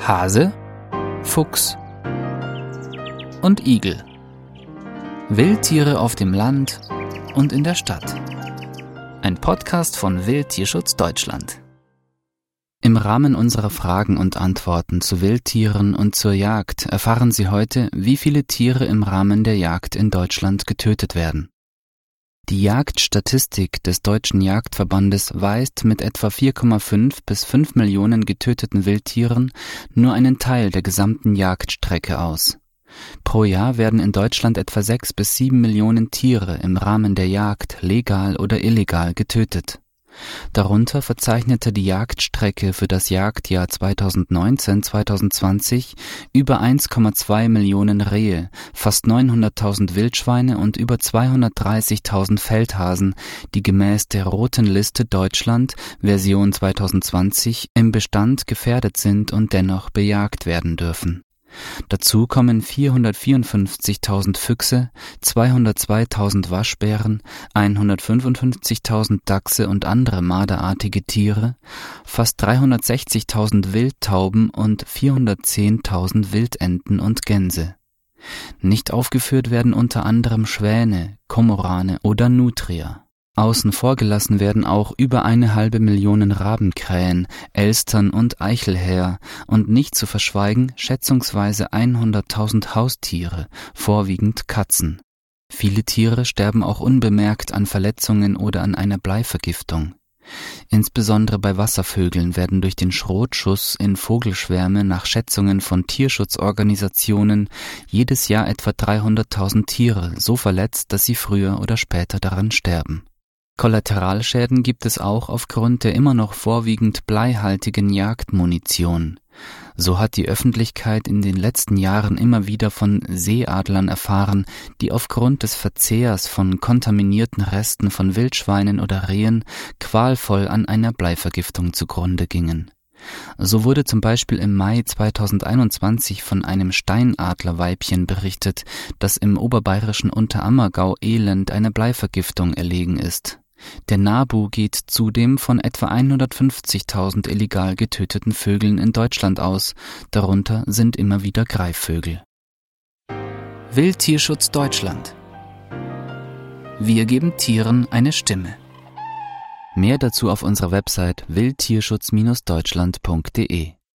Hase, Fuchs und Igel. Wildtiere auf dem Land und in der Stadt. Ein Podcast von Wildtierschutz Deutschland. Im Rahmen unserer Fragen und Antworten zu Wildtieren und zur Jagd erfahren Sie heute, wie viele Tiere im Rahmen der Jagd in Deutschland getötet werden. Die Jagdstatistik des Deutschen Jagdverbandes weist mit etwa 4,5 bis 5 Millionen getöteten Wildtieren nur einen Teil der gesamten Jagdstrecke aus. Pro Jahr werden in Deutschland etwa 6 bis 7 Millionen Tiere im Rahmen der Jagd legal oder illegal getötet Darunter verzeichnete die Jagdstrecke für das Jagdjahr 2019/2020 über 1,2 Millionen Rehe, fast 900.000 Wildschweine und über 230.000 Feldhasen, die gemäß der Roten Liste Deutschland Version 2020 im Bestand gefährdet sind und dennoch bejagt werden dürfen Dazu kommen 454.000 Füchse, 202.000 Waschbären, 155.000 Dachse und andere marderartige Tiere, fast 360.000 Wildtauben und 410.000 Wildenten und Gänse. Nicht aufgeführt werden unter anderem Schwäne, Kormorane oder Nutria Außen vor gelassen werden auch über eine halbe Million Rabenkrähen, Elstern und Eichelhäher und nicht zu verschweigen schätzungsweise 100.000 Haustiere, vorwiegend Katzen. Viele Tiere sterben auch unbemerkt an Verletzungen oder an einer Bleivergiftung. Insbesondere bei Wasservögeln werden durch den Schrotschuss in Vogelschwärme nach Schätzungen von Tierschutzorganisationen jedes Jahr etwa 300.000 Tiere so verletzt, dass sie früher oder später daran sterben Kollateralschäden gibt es auch aufgrund der immer noch vorwiegend bleihaltigen Jagdmunition. So hat die Öffentlichkeit in den letzten Jahren immer wieder von Seeadlern erfahren, die aufgrund des Verzehrs von kontaminierten Resten von Wildschweinen oder Rehen qualvoll an einer Bleivergiftung zugrunde gingen. So wurde zum Beispiel im Mai 2021 von einem Steinadlerweibchen berichtet, das im oberbayerischen Unterammergau elend einer Bleivergiftung erlegen ist. Der NABU geht zudem von etwa 150.000 illegal getöteten Vögeln in Deutschland aus, darunter sind immer wieder Greifvögel. Wildtierschutz Deutschland Wir geben Tieren eine Stimme. Mehr dazu auf unserer Website wildtierschutz-deutschland.de